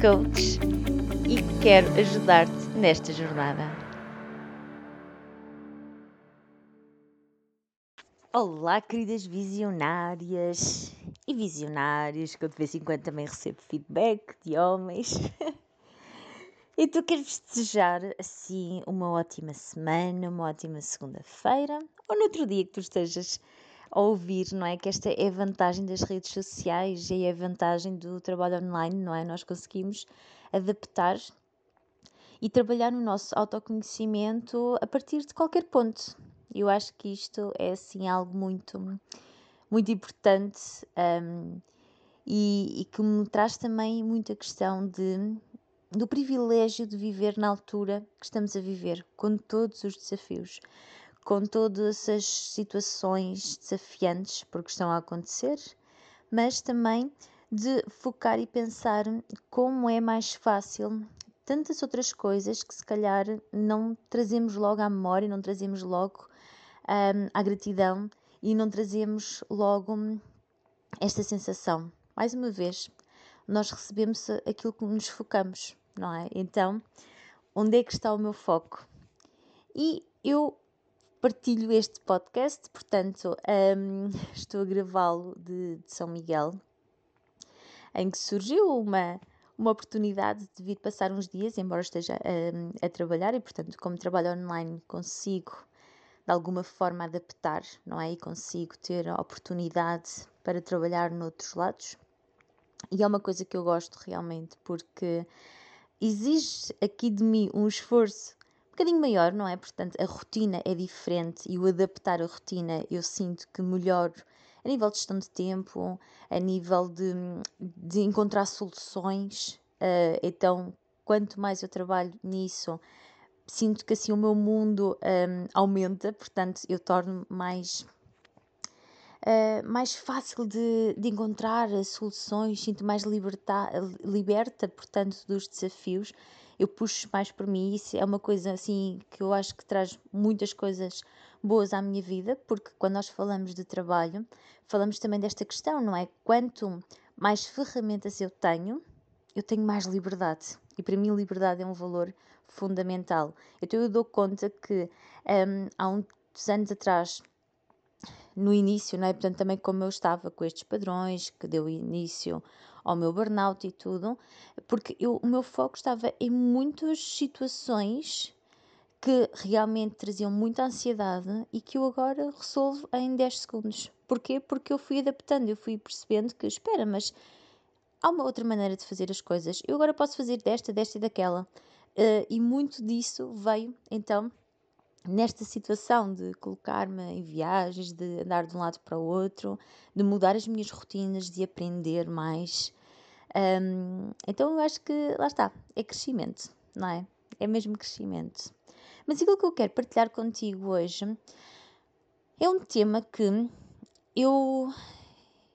coach e quero ajudar-te nesta jornada. Olá, queridas visionárias e visionários, que eu de vez em quando também recebo feedback de homens. e tu queres desejar assim uma ótima semana, uma ótima segunda-feira ou no outro dia que tu estejas a ouvir, não é? Que esta é a vantagem das redes sociais e é a vantagem do trabalho online, não é? Nós conseguimos adaptar e trabalhar no nosso autoconhecimento a partir de qualquer ponto. Eu acho que isto é assim algo muito, muito importante um, e, e que me traz também muita questão de do privilégio de viver na altura que estamos a viver, com todos os desafios com todas as situações desafiantes porque estão a acontecer, mas também de focar e pensar como é mais fácil tantas outras coisas que se calhar não trazemos logo à memória, não trazemos logo um, à gratidão e não trazemos logo esta sensação. Mais uma vez, nós recebemos aquilo que nos focamos, não é? Então, onde é que está o meu foco? E eu partilho este podcast, portanto, um, estou a gravá-lo de, de, São Miguel, em que surgiu uma, uma oportunidade de vir passar uns dias, embora esteja um, a trabalhar, e portanto, como trabalho online, consigo de alguma forma adaptar, não é? E consigo ter a oportunidade para trabalhar noutros lados. E é uma coisa que eu gosto realmente, porque exige aqui de mim um esforço bocadinho maior, não é? Portanto, a rotina é diferente e o adaptar a rotina eu sinto que melhor a nível de gestão de tempo, a nível de, de encontrar soluções. Uh, então, quanto mais eu trabalho nisso, sinto que assim o meu mundo um, aumenta, portanto, eu torno mais. Uh, mais fácil de, de encontrar soluções, sinto mais liberta, liberta, portanto, dos desafios eu puxo mais por mim. Isso é uma coisa assim que eu acho que traz muitas coisas boas à minha vida, porque quando nós falamos de trabalho, falamos também desta questão, não é? Quanto mais ferramentas eu tenho, eu tenho mais liberdade. E para mim, liberdade é um valor fundamental. Então, eu dou conta que um, há uns anos atrás, no início, não é? Portanto, também como eu estava com estes padrões, que deu início ao meu burnout e tudo, porque eu, o meu foco estava em muitas situações que realmente traziam muita ansiedade e que eu agora resolvo em 10 segundos. Porquê? Porque eu fui adaptando, eu fui percebendo que, espera, mas há uma outra maneira de fazer as coisas. Eu agora posso fazer desta, desta e daquela. Uh, e muito disso veio então nesta situação de colocar-me em viagens, de andar de um lado para o outro, de mudar as minhas rotinas, de aprender mais. Um, então eu acho que lá está, é crescimento, não é? É mesmo crescimento. Mas aquilo que eu quero partilhar contigo hoje é um tema que eu,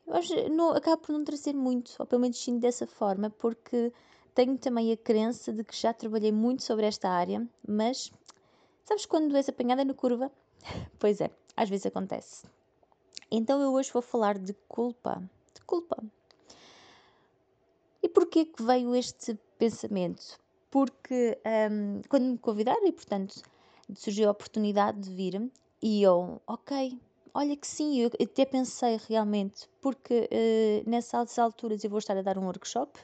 eu não, acabo por não trazer muito, ou pelo menos sinto dessa forma, porque tenho também a crença de que já trabalhei muito sobre esta área, mas Sabes quando és apanhada na curva? Pois é, às vezes acontece. Então eu hoje vou falar de culpa. De culpa. E porquê que veio este pensamento? Porque um, quando me convidaram e, portanto, surgiu a oportunidade de vir e eu, ok, olha que sim, eu até pensei realmente, porque uh, nessas alturas eu vou estar a dar um workshop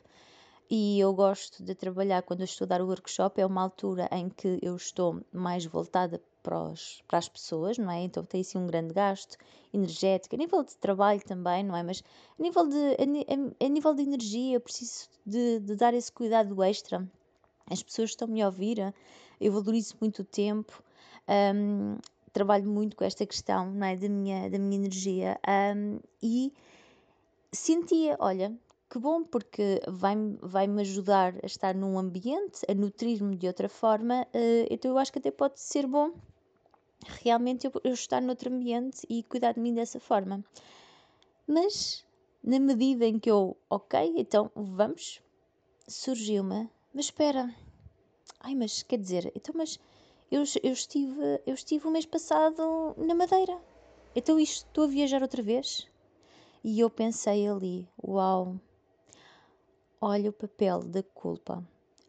e eu gosto de trabalhar quando eu estou a dar o workshop, é uma altura em que eu estou mais voltada para, os, para as pessoas, não é? Então tem assim um grande gasto energético, a nível de trabalho também, não é? Mas a nível de, a, a nível de energia, eu preciso de, de dar esse cuidado extra. As pessoas estão-me a ouvir, eu valorizo muito o tempo, um, trabalho muito com esta questão, não é? Da minha, da minha energia um, e sentia, olha, que bom, porque vai-me vai ajudar a estar num ambiente, a nutrir-me de outra forma, uh, então eu acho que até pode ser bom realmente eu, eu estar noutro ambiente e cuidar de mim dessa forma. Mas na medida em que eu, ok, então vamos, surgiu-me, mas espera, ai, mas quer dizer, então, mas eu, eu, estive, eu estive o mês passado na Madeira, então isto, estou a viajar outra vez? E eu pensei ali, uau, olha o papel da culpa.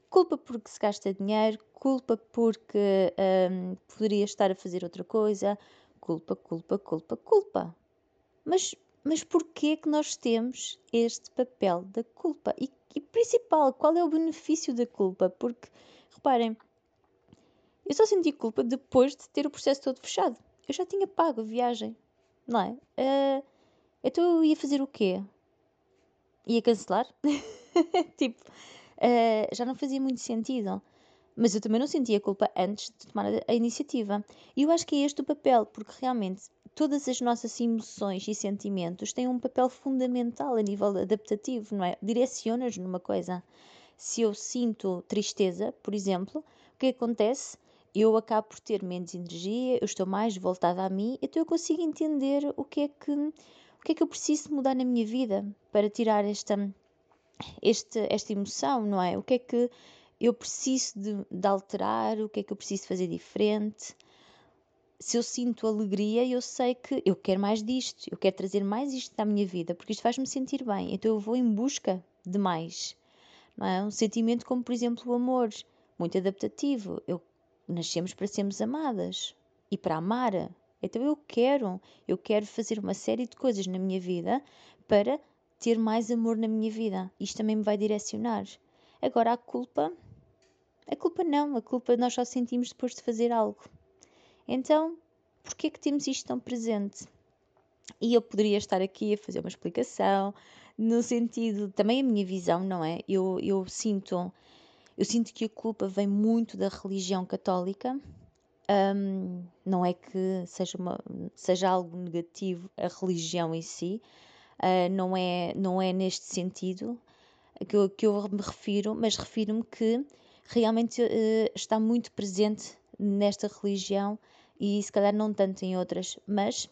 Culpa porque se gasta dinheiro, culpa porque hum, poderia estar a fazer outra coisa, culpa, culpa, culpa, culpa. Mas, mas porquê que nós temos este papel da culpa? E, e principal, qual é o benefício da culpa? Porque, reparem, eu só senti culpa depois de ter o processo todo fechado. Eu já tinha pago a viagem, não é? Uh, então eu ia fazer o quê? Ia cancelar? tipo, uh, já não fazia muito sentido. Mas eu também não sentia culpa antes de tomar a iniciativa. E eu acho que é este o papel, porque realmente todas as nossas emoções e sentimentos têm um papel fundamental a nível adaptativo, não é? Direciona-nos numa coisa. Se eu sinto tristeza, por exemplo, o que acontece? Eu acabo por ter menos energia, eu estou mais voltada a mim, então eu consigo entender o que é que, o que, é que eu preciso mudar na minha vida para tirar esta, este, esta emoção, não é? O que é que eu preciso de, de alterar, o que é que eu preciso fazer diferente. Se eu sinto alegria, eu sei que eu quero mais disto, eu quero trazer mais isto à minha vida, porque isto faz-me sentir bem, então eu vou em busca de mais. Não é? Um sentimento como, por exemplo, o amor, muito adaptativo. Eu nascemos para sermos amadas e para amar. Então eu quero, eu quero fazer uma série de coisas na minha vida para ter mais amor na minha vida. Isto também me vai direcionar. Agora a culpa a culpa não, a culpa nós só sentimos depois de fazer algo. Então, porquê que temos isto tão presente? E eu poderia estar aqui a fazer uma explicação, no sentido, também a minha visão, não é? Eu, eu sinto eu sinto que a culpa vem muito da religião católica. Um, não é que seja, uma, seja algo negativo a religião em si, uh, não, é, não é neste sentido que eu, que eu me refiro, mas refiro-me que realmente uh, está muito presente nesta religião e se calhar não tanto em outras, mas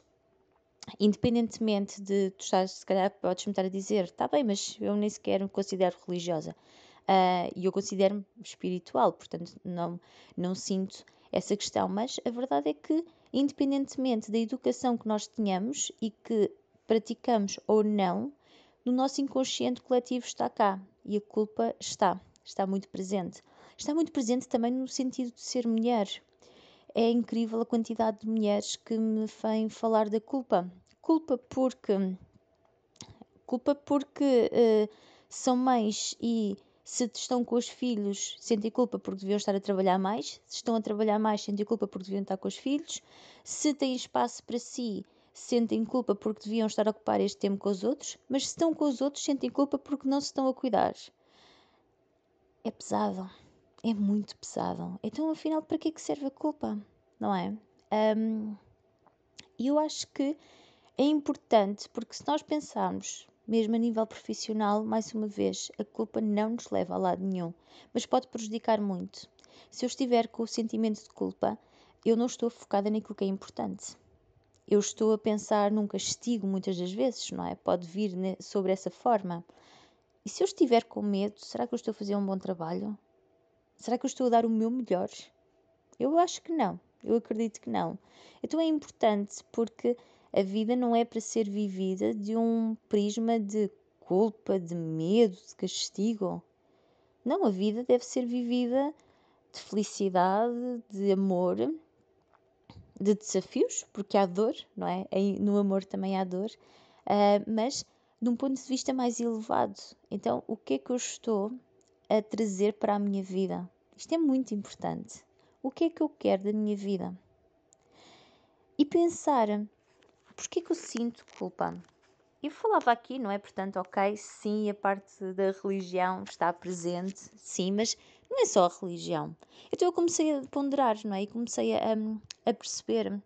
independentemente de tu estás, se calhar podes me estar a dizer, está bem, mas eu nem sequer me considero religiosa. Uh, e eu considero-me espiritual, portanto não, não sinto essa questão, mas a verdade é que independentemente da educação que nós tenhamos e que praticamos ou não, no nosso inconsciente coletivo está cá e a culpa está, está muito presente está muito presente também no sentido de ser mulher. É incrível a quantidade de mulheres que me vêm falar da culpa. Culpa porque. Culpa porque uh, são mães e se estão com os filhos, sentem culpa porque deviam estar a trabalhar mais. Se estão a trabalhar mais, sentem culpa porque deviam estar com os filhos. Se têm espaço para si, sentem culpa porque deviam estar a ocupar este tempo com os outros. Mas se estão com os outros, sentem culpa porque não se estão a cuidar. É pesado é muito pesado. Então, afinal, para que é que serve a culpa? Não é? Um, eu acho que é importante porque se nós pensarmos, mesmo a nível profissional, mais uma vez, a culpa não nos leva a lado nenhum, mas pode prejudicar muito. Se eu estiver com o sentimento de culpa, eu não estou focada naquilo que é importante. Eu estou a pensar num castigo muitas das vezes, não é? Pode vir sobre essa forma. E se eu estiver com medo, será que eu estou a fazer um bom trabalho? Será que eu estou a dar o meu melhor? Eu acho que não. Eu acredito que não. Então é importante porque a vida não é para ser vivida de um prisma de culpa, de medo, de castigo. Não, a vida deve ser vivida de felicidade, de amor, de desafios, porque há dor, não é? No amor também há dor, uh, mas de um ponto de vista mais elevado. Então, o que é que eu estou a trazer para a minha vida. Isto é muito importante. O que é que eu quero da minha vida? E pensar, porquê é que eu sinto culpa? Eu falava aqui, não é? Portanto, ok, sim, a parte da religião está presente, sim, mas não é só a religião. Então eu comecei a ponderar, não é? E comecei a, a perceber.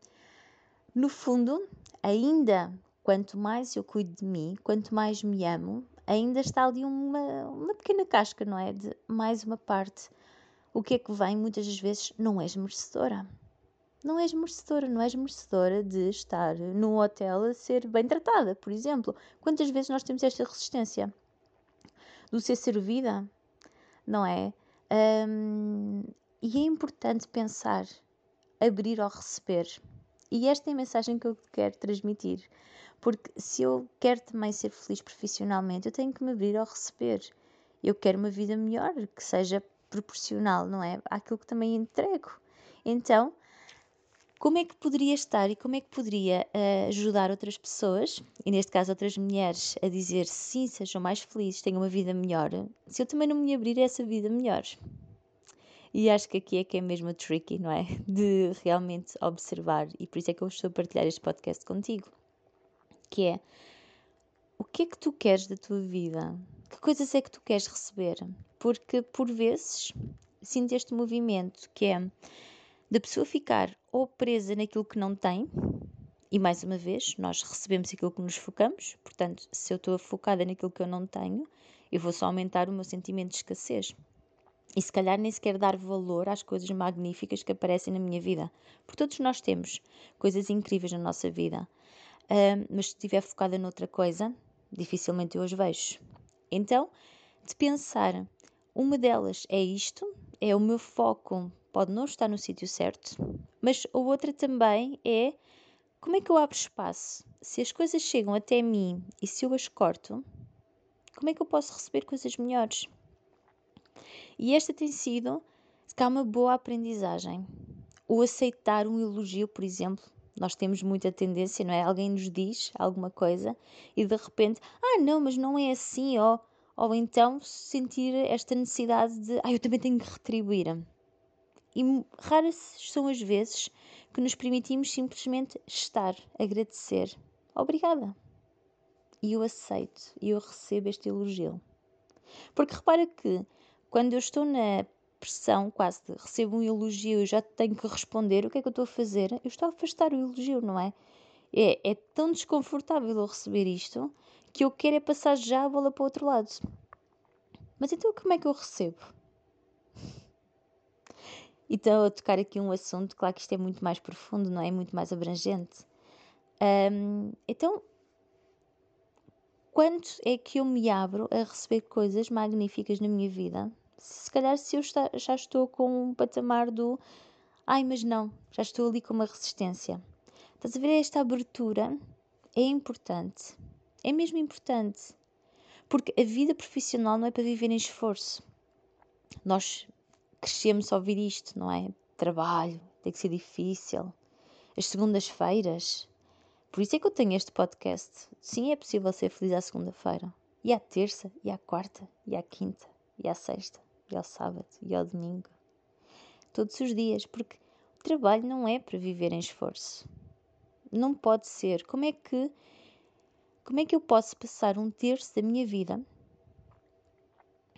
No fundo, ainda quanto mais eu cuido de mim, quanto mais me amo, ainda está ali uma, uma pequena casca, não é? De mais uma parte. O que é que vem? Muitas das vezes não és merecedora. Não és merecedora, não és merecedora de estar num hotel a ser bem tratada, por exemplo. Quantas vezes nós temos esta resistência do ser servida, não é? Um, e é importante pensar, abrir ao receber. E esta é a mensagem que eu quero transmitir. Porque se eu quero também ser feliz profissionalmente, eu tenho que me abrir ao receber. Eu quero uma vida melhor, que seja proporcional, não é? Àquilo que também entrego. Então, como é que poderia estar e como é que poderia uh, ajudar outras pessoas, e neste caso outras mulheres, a dizer sim, sejam mais felizes, tenham uma vida melhor, se eu também não me abrir a essa vida melhor? E acho que aqui é que é mesmo tricky, não é? De realmente observar, e por isso é que eu estou a partilhar este podcast contigo que é o que é que tu queres da tua vida? Que coisas é que tu queres receber? Porque por vezes sinto este movimento que é da pessoa ficar ou presa naquilo que não tem, e mais uma vez, nós recebemos aquilo que nos focamos, portanto, se eu estou focada naquilo que eu não tenho, eu vou só aumentar o meu sentimento de escassez. E se calhar nem sequer dar valor às coisas magníficas que aparecem na minha vida. Porque todos nós temos coisas incríveis na nossa vida uh, mas se estiver focada noutra coisa, dificilmente eu as vejo. Então, de pensar, uma delas é isto, é o meu foco, pode não estar no sítio certo, mas a outra também é como é que eu abro espaço? Se as coisas chegam até mim e se eu as corto, como é que eu posso receber coisas melhores? E esta tem sido, se uma boa aprendizagem. O aceitar um elogio, por exemplo, nós temos muita tendência, não é? Alguém nos diz alguma coisa e de repente, ah, não, mas não é assim, ou, ou então sentir esta necessidade de, ah, eu também tenho que retribuir. E raras são as vezes que nos permitimos simplesmente estar, agradecer. Obrigada. E eu aceito e eu recebo este elogio. Porque repara que quando eu estou na pressão, quase de recebo um elogio e já tenho que responder, o que é que eu estou a fazer? Eu estou a afastar o elogio, não é? É, é tão desconfortável eu receber isto que eu quero é passar já a bola para o outro lado. Mas então como é que eu recebo? Então, a tocar aqui um assunto, claro que isto é muito mais profundo, não é? Muito mais abrangente. Um, então, quanto é que eu me abro a receber coisas magníficas na minha vida se calhar se eu está, já estou com um patamar do ai, mas não, já estou ali com uma resistência. Estás a ver esta abertura? É importante. É mesmo importante. Porque a vida profissional não é para viver em esforço. Nós crescemos a ouvir isto, não é? Trabalho, tem que ser difícil. As segundas-feiras. Por isso é que eu tenho este podcast. Sim, é possível ser feliz à segunda-feira. E à terça, e à quarta, e à quinta, e à sexta e ao sábado e ao domingo. Todos os dias, porque o trabalho não é para viver em esforço. Não pode ser. Como é que como é que eu posso passar um terço da minha vida?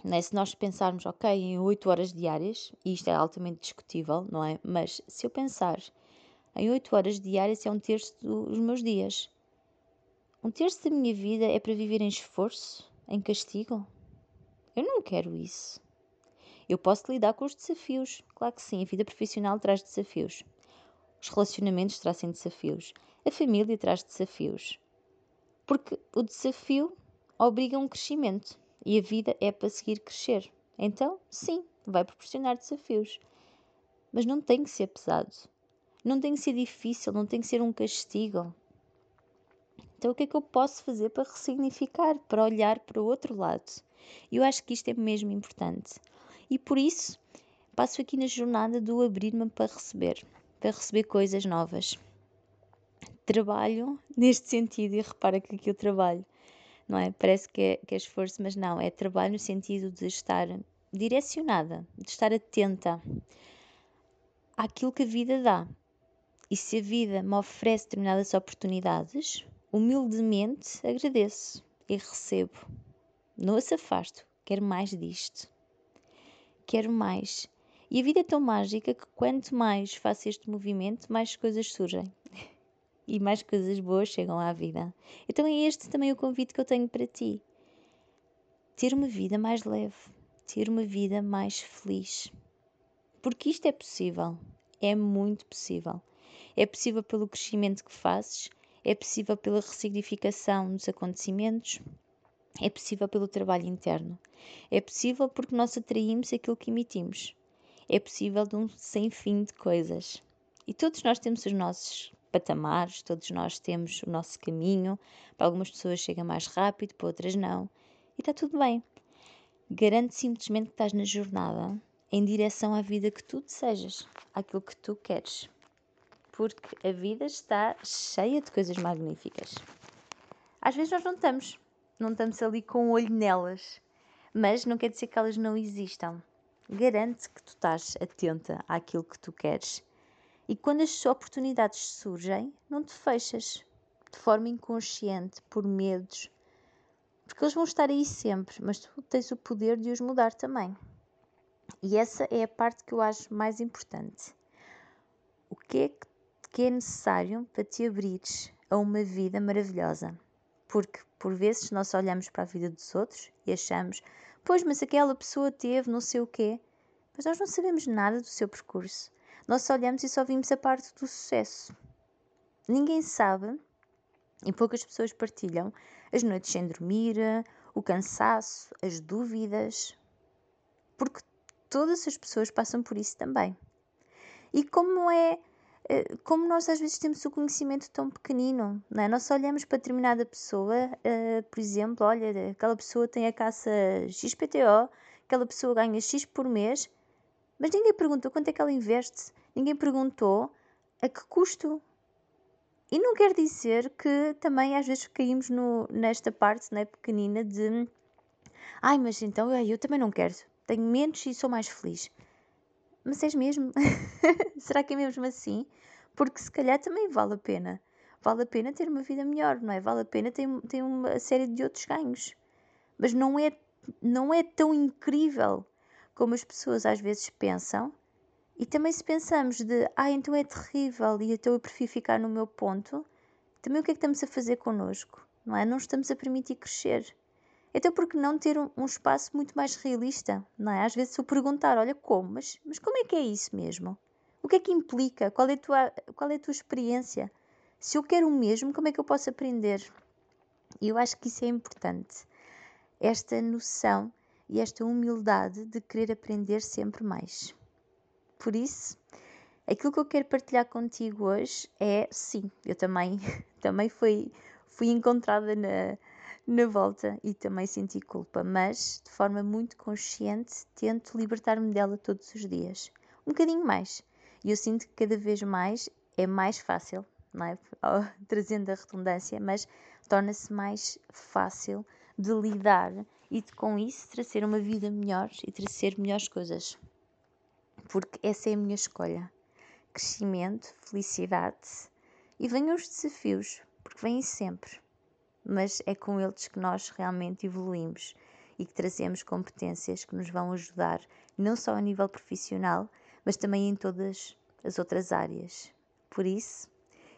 Né? Se nós pensarmos, ok, em 8 horas diárias, e isto é altamente discutível, não é? Mas se eu pensar em 8 horas diárias, é um terço dos meus dias. Um terço da minha vida é para viver em esforço, em castigo? Eu não quero isso. Eu posso lidar com os desafios. Claro que sim, a vida profissional traz desafios. Os relacionamentos trazem desafios. A família traz desafios. Porque o desafio obriga a um crescimento e a vida é para seguir crescer. Então, sim, vai proporcionar desafios. Mas não tem que ser pesado. Não tem que ser difícil, não tem que ser um castigo. Então, o que é que eu posso fazer para ressignificar, para olhar para o outro lado? Eu acho que isto é mesmo importante. E por isso passo aqui na jornada do abrir-me para receber, para receber coisas novas. Trabalho neste sentido e repara que aqui eu trabalho, não é? Parece que é, que é esforço, mas não, é trabalho no sentido de estar direcionada, de estar atenta àquilo que a vida dá. E se a vida me oferece determinadas oportunidades, humildemente agradeço e recebo. Não as afasto, quero mais disto quero mais. E a vida é tão mágica que quanto mais faço este movimento, mais coisas surgem. E mais coisas boas chegam à vida. Então é este também o convite que eu tenho para ti. ter uma vida mais leve, ter uma vida mais feliz. Porque isto é possível, é muito possível. É possível pelo crescimento que fazes, é possível pela ressignificação dos acontecimentos, é possível pelo trabalho interno. É possível porque nós atraímos aquilo que emitimos. É possível de um sem fim de coisas. E todos nós temos os nossos patamares, todos nós temos o nosso caminho. Para algumas pessoas chega mais rápido, para outras não. E está tudo bem. Garante simplesmente que estás na jornada em direção à vida que tu desejas, àquilo que tu queres. Porque a vida está cheia de coisas magníficas. Às vezes nós não estamos, não estamos ali com o olho nelas, mas não quer dizer que elas não existam. Garante que tu estás atenta àquilo que tu queres e quando as oportunidades surgem, não te fechas de forma inconsciente, por medos, porque eles vão estar aí sempre, mas tu tens o poder de os mudar também. E essa é a parte que eu acho mais importante. O que é que é necessário para te abrires a uma vida maravilhosa? Porque por vezes nós olhamos para a vida dos outros e achamos, pois, mas aquela pessoa teve não sei o quê, mas nós não sabemos nada do seu percurso. Nós olhamos e só vimos a parte do sucesso. Ninguém sabe, e poucas pessoas partilham, as noites sem dormir, o cansaço, as dúvidas, porque todas as pessoas passam por isso também. E como é eh, como nós às vezes temos o conhecimento tão pequenino, não é? Nós olhamos para determinada pessoa, uh, por exemplo, olha, aquela pessoa tem a caça XPTO, aquela pessoa ganha X por mês, mas ninguém perguntou quanto é que ela investe, ninguém perguntou a que custo. E não quer dizer que também às vezes caímos no, nesta parte né, pequenina de ai, mas então eu também não quero, tenho menos e sou mais feliz. Mas és mesmo? Será que é mesmo assim? Porque se calhar também vale a pena. Vale a pena ter uma vida melhor, não é? Vale a pena ter, ter uma série de outros ganhos. Mas não é, não é tão incrível como as pessoas às vezes pensam. E também se pensamos de, ah, então é terrível e então eu prefiro ficar no meu ponto, também o que é que estamos a fazer connosco? Não é? Não estamos a permitir crescer. Então, por que não ter um, um, espaço muito mais realista? Não é? Às vezes, se eu perguntar, olha, como? Mas, mas como é que é isso mesmo? O que é que implica? Qual é, a tua, qual é a tua experiência? Se eu quero o mesmo, como é que eu posso aprender? E eu acho que isso é importante. Esta noção e esta humildade de querer aprender sempre mais. Por isso, aquilo que eu quero partilhar contigo hoje é, sim, eu também, também fui, fui encontrada na, na volta e também senti culpa, mas de forma muito consciente tento libertar-me dela todos os dias. Um bocadinho mais. E eu sinto que cada vez mais é mais fácil, não é? trazendo a redundância, mas torna-se mais fácil de lidar e com isso trazer uma vida melhor e trazer melhores coisas. Porque essa é a minha escolha. Crescimento, felicidade e venham os desafios, porque vêm sempre mas é com eles que nós realmente evoluímos e que trazemos competências que nos vão ajudar, não só a nível profissional, mas também em todas as outras áreas. Por isso,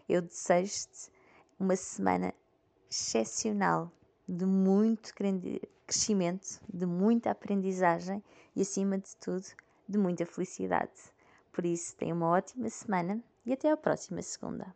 eu desejo-te uma semana excepcional de muito crescimento, de muita aprendizagem e, acima de tudo, de muita felicidade. Por isso, tenha uma ótima semana e até à próxima segunda.